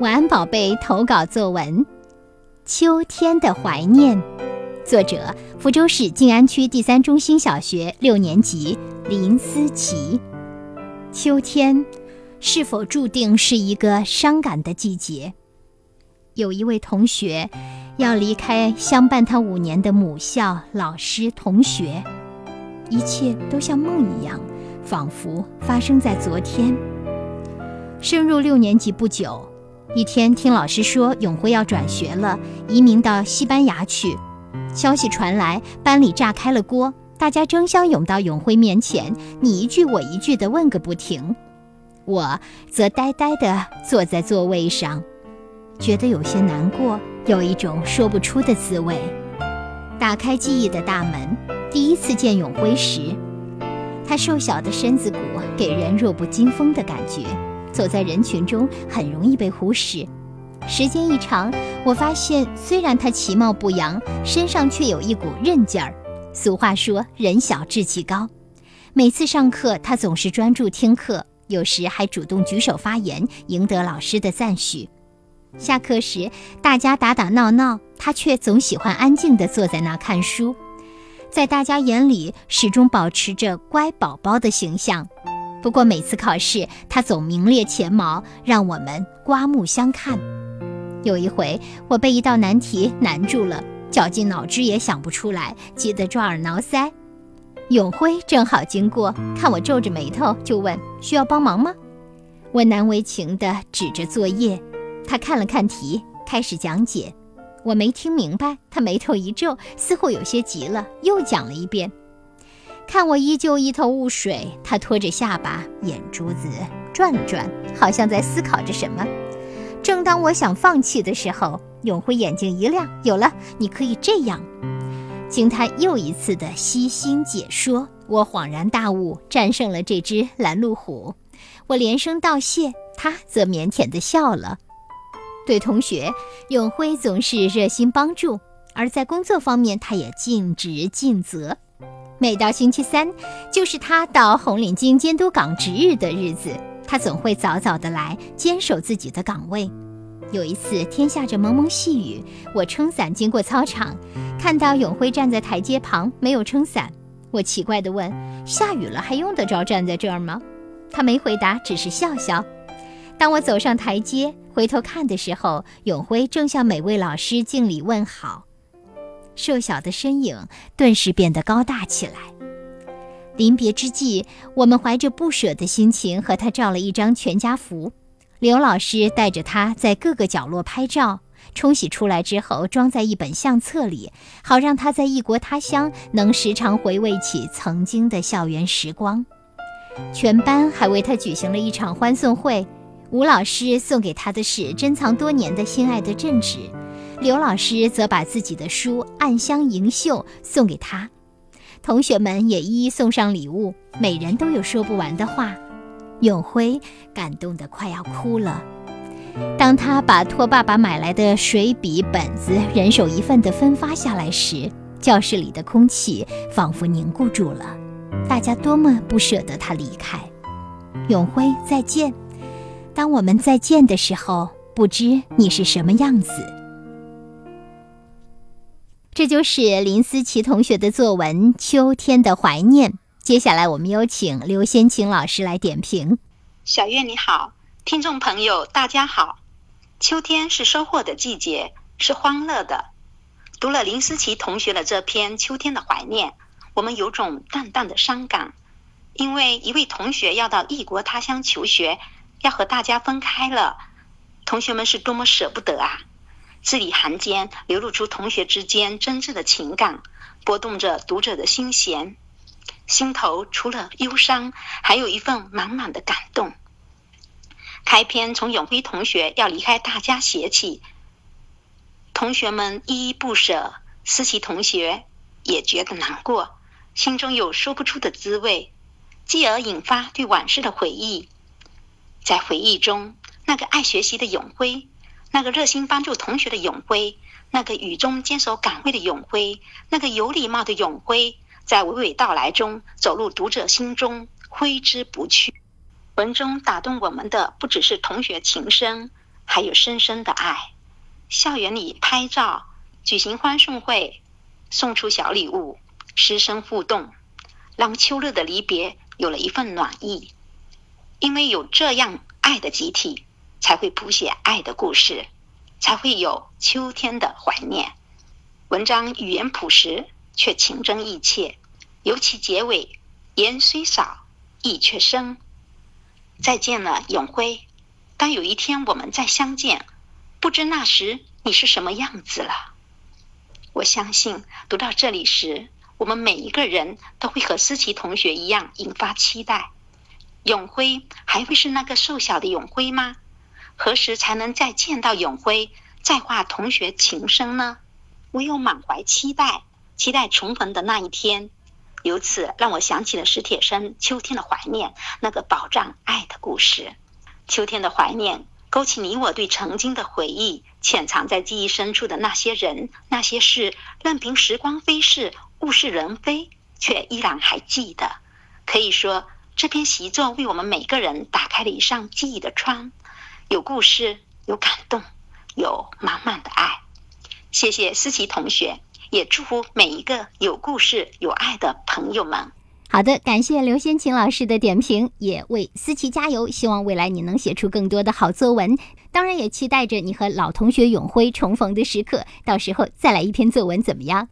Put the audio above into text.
晚安，宝贝。投稿作文《秋天的怀念》，作者：福州市静安区第三中心小学六年级林思琪。秋天是否注定是一个伤感的季节？有一位同学要离开相伴他五年的母校、老师、同学，一切都像梦一样，仿佛发生在昨天。升入六年级不久。一天，听老师说永辉要转学了，移民到西班牙去。消息传来，班里炸开了锅，大家争相涌到永辉面前，你一句我一句的问个不停。我则呆呆地坐在座位上，觉得有些难过，有一种说不出的滋味。打开记忆的大门，第一次见永辉时，他瘦小的身子骨给人弱不禁风的感觉。走在人群中很容易被忽视，时间一长，我发现虽然他其貌不扬，身上却有一股韧劲儿。俗话说“人小志气高”，每次上课他总是专注听课，有时还主动举手发言，赢得老师的赞许。下课时大家打打闹闹，他却总喜欢安静地坐在那看书，在大家眼里始终保持着乖宝宝的形象。不过每次考试，他总名列前茅，让我们刮目相看。有一回，我被一道难题难住了，绞尽脑汁也想不出来，急得抓耳挠腮。永辉正好经过，看我皱着眉头，就问：“需要帮忙吗？”我难为情地指着作业，他看了看题，开始讲解。我没听明白，他眉头一皱，似乎有些急了，又讲了一遍。看我依旧一头雾水，他托着下巴，眼珠子转了转，好像在思考着什么。正当我想放弃的时候，永辉眼睛一亮：“有了，你可以这样。”经他又一次的悉心解说，我恍然大悟，战胜了这只拦路虎。我连声道谢，他则腼腆地笑了。对同学，永辉总是热心帮助；而在工作方面，他也尽职尽责。每到星期三，就是他到红领巾监督岗值日的日子，他总会早早的来坚守自己的岗位。有一次，天下着蒙蒙细雨，我撑伞经过操场，看到永辉站在台阶旁没有撑伞。我奇怪地问：“下雨了还用得着站在这儿吗？”他没回答，只是笑笑。当我走上台阶，回头看的时候，永辉正向每位老师敬礼问好。瘦小的身影顿时变得高大起来。临别之际，我们怀着不舍的心情和他照了一张全家福。刘老师带着他在各个角落拍照，冲洗出来之后装在一本相册里，好让他在异国他乡能时常回味起曾经的校园时光。全班还为他举行了一场欢送会，吴老师送给他的是珍藏多年的心爱的镇纸。刘老师则把自己的书《暗香盈袖》送给他，同学们也一一送上礼物，每人都有说不完的话。永辉感动得快要哭了。当他把托爸爸买来的水笔、本子人手一份的分发下来时，教室里的空气仿佛凝固住了。大家多么不舍得他离开。永辉，再见。当我们再见的时候，不知你是什么样子。这就是林思琪同学的作文《秋天的怀念》。接下来，我们有请刘先晴老师来点评。小月你好，听众朋友大家好。秋天是收获的季节，是欢乐的。读了林思琪同学的这篇《秋天的怀念》，我们有种淡淡的伤感，因为一位同学要到异国他乡求学，要和大家分开了，同学们是多么舍不得啊！字里行间流露出同学之间真挚的情感，拨动着读者的心弦，心头除了忧伤，还有一份满满的感动。开篇从永辉同学要离开大家写起，同学们依依不舍，思琪同学也觉得难过，心中有说不出的滋味，继而引发对往事的回忆。在回忆中，那个爱学习的永辉。那个热心帮助同学的永辉，那个雨中坚守岗位的永辉，那个有礼貌的永辉，在娓娓道来中走入读者心中，挥之不去。文中打动我们的不只是同学情深，还有深深的爱。校园里拍照，举行欢送会，送出小礼物，师生互动，让秋日的离别有了一份暖意。因为有这样爱的集体，才会谱写爱的故事，才会有秋天的怀念。文章语言朴实，却情真意切。尤其结尾，言虽少，意却深。再见了，永辉。当有一天我们再相见，不知那时你是什么样子了。我相信读到这里时，我们每一个人都会和思琪同学一样引发期待。永辉还会是那个瘦小的永辉吗？何时才能再见到永辉，再话同学情深呢？唯有满怀期待，期待重逢的那一天。由此让我想起了史铁生《秋天的怀念》那个保障爱的故事。秋天的怀念，勾起你我对曾经的回忆，潜藏在记忆深处的那些人、那些事，任凭时光飞逝，物是人非，却依然还记得。可以说，这篇习作为我们每个人打开了一扇记忆的窗，有故事，有感动，有满满的爱。谢谢思琪同学，也祝福每一个有故事、有爱的朋友们。好的，感谢刘先琴老师的点评，也为思琪加油。希望未来你能写出更多的好作文，当然也期待着你和老同学永辉重逢的时刻。到时候再来一篇作文，怎么样？